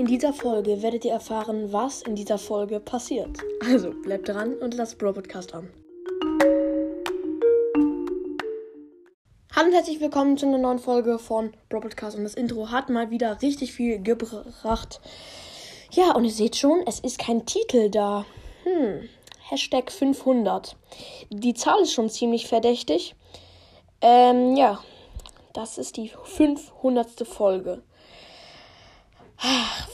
In dieser Folge werdet ihr erfahren, was in dieser Folge passiert. Also bleibt dran und lasst Bro Podcast an. Hallo und herzlich willkommen zu einer neuen Folge von Bro Podcast und das Intro hat mal wieder richtig viel gebracht. Ja, und ihr seht schon, es ist kein Titel da. Hm, Hashtag 500. Die Zahl ist schon ziemlich verdächtig. Ähm, ja, das ist die 500. Folge.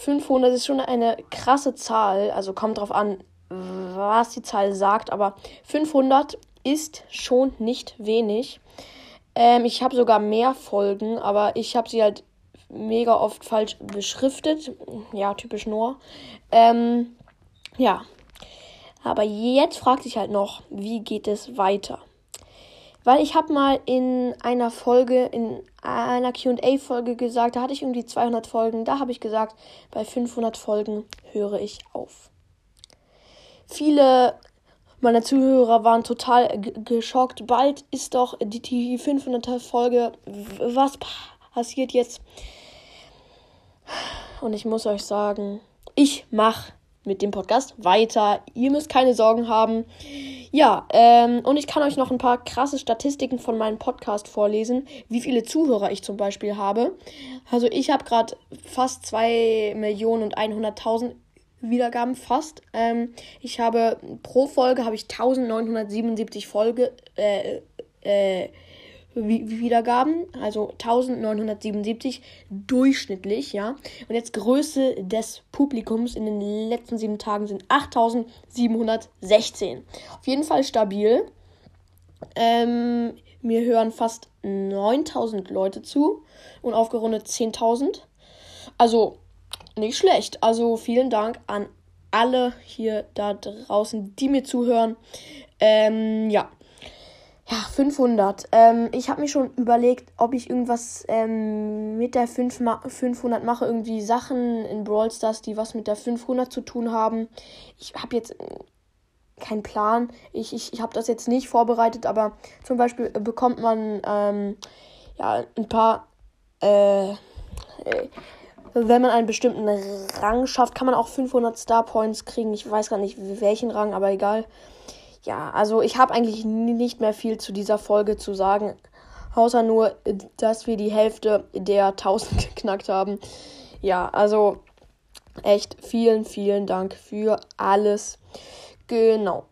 500 ist schon eine krasse Zahl, also kommt drauf an, was die Zahl sagt, aber 500 ist schon nicht wenig. Ähm, ich habe sogar mehr Folgen, aber ich habe sie halt mega oft falsch beschriftet. Ja, typisch Noah. Ähm, ja. Aber jetzt fragt sich halt noch, wie geht es weiter? Weil ich habe mal in einer Folge, in einer QA-Folge gesagt, da hatte ich irgendwie 200 Folgen, da habe ich gesagt, bei 500 Folgen höre ich auf. Viele meiner Zuhörer waren total geschockt. Bald ist doch die, die 500. Folge. Was passiert jetzt? Und ich muss euch sagen, ich mache mit dem Podcast weiter. Ihr müsst keine Sorgen haben. Ja, ähm, und ich kann euch noch ein paar krasse Statistiken von meinem Podcast vorlesen, wie viele Zuhörer ich zum Beispiel habe. Also ich habe gerade fast 2 Millionen und 100.000 Wiedergaben, fast. Ähm, ich habe pro Folge habe ich 1977 Folge, äh, äh, Wiedergaben, also 1977 durchschnittlich, ja. Und jetzt Größe des Publikums in den letzten sieben Tagen sind 8716. Auf jeden Fall stabil. Ähm, mir hören fast 9000 Leute zu und aufgerundet 10.000. Also nicht schlecht. Also vielen Dank an alle hier da draußen, die mir zuhören. Ähm, ja. Ja, 500. Ähm, ich habe mir schon überlegt, ob ich irgendwas ähm, mit der 5 ma 500 mache. Irgendwie Sachen in Brawl Stars, die was mit der 500 zu tun haben. Ich habe jetzt äh, keinen Plan. Ich, ich, ich habe das jetzt nicht vorbereitet, aber zum Beispiel bekommt man ähm, ja, ein paar. Äh, äh, wenn man einen bestimmten Rang schafft, kann man auch 500 Star Points kriegen. Ich weiß gar nicht welchen Rang, aber egal ja, also ich habe eigentlich nicht mehr viel zu dieser Folge zu sagen. Außer nur, dass wir die Hälfte der 1000 geknackt haben. Ja, also echt vielen, vielen Dank für alles. Genau.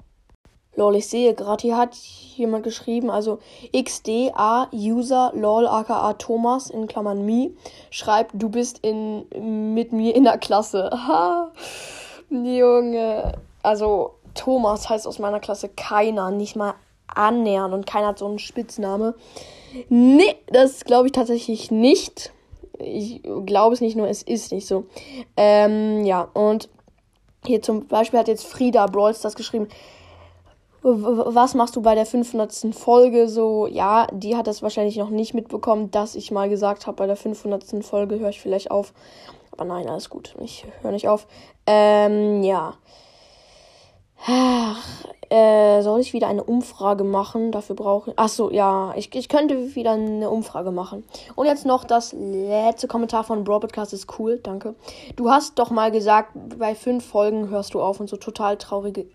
Lol, ich sehe gerade, hier hat jemand geschrieben, also XDA User lol aka Thomas in Klammern me schreibt, du bist in, mit mir in der Klasse. Ha, Junge. Also Thomas heißt aus meiner Klasse keiner, nicht mal annähern und keiner hat so einen Spitzname. Nee, das glaube ich tatsächlich nicht. Ich glaube es nicht nur, es ist nicht so. Ähm, ja, und hier zum Beispiel hat jetzt Frieda Brawls das geschrieben. Was machst du bei der 500. Folge? So, ja, die hat das wahrscheinlich noch nicht mitbekommen, dass ich mal gesagt habe, bei der 500. Folge höre ich vielleicht auf. Aber nein, alles gut. Ich höre nicht auf. Ähm, ja. Ach, äh, soll ich wieder eine Umfrage machen? Dafür brauche ich. Achso, ja, ich, ich könnte wieder eine Umfrage machen. Und jetzt noch das letzte Kommentar von Bro Podcast ist cool, danke. Du hast doch mal gesagt, bei fünf Folgen hörst du auf und so total traurige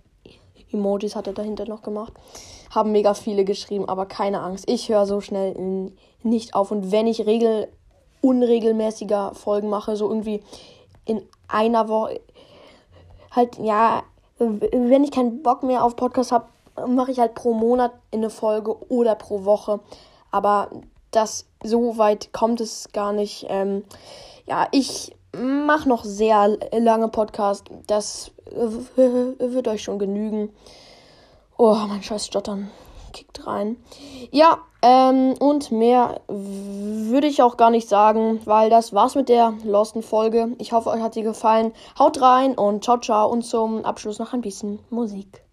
Emojis hat er dahinter noch gemacht. Haben mega viele geschrieben, aber keine Angst. Ich höre so schnell nicht auf. Und wenn ich regel unregelmäßiger Folgen mache, so irgendwie in einer Woche, halt, ja, wenn ich keinen Bock mehr auf Podcast habe, mache ich halt pro Monat eine Folge oder pro Woche. Aber das so weit kommt es gar nicht. Ähm, ja, ich mache noch sehr lange Podcast. Das wird euch schon genügen. Oh, mein scheiß Stottern kickt rein. Ja, ähm, und mehr würde ich auch gar nicht sagen, weil das war's mit der Losten Folge. Ich hoffe, euch hat sie gefallen. Haut rein und ciao, ciao. Und zum Abschluss noch ein bisschen Musik.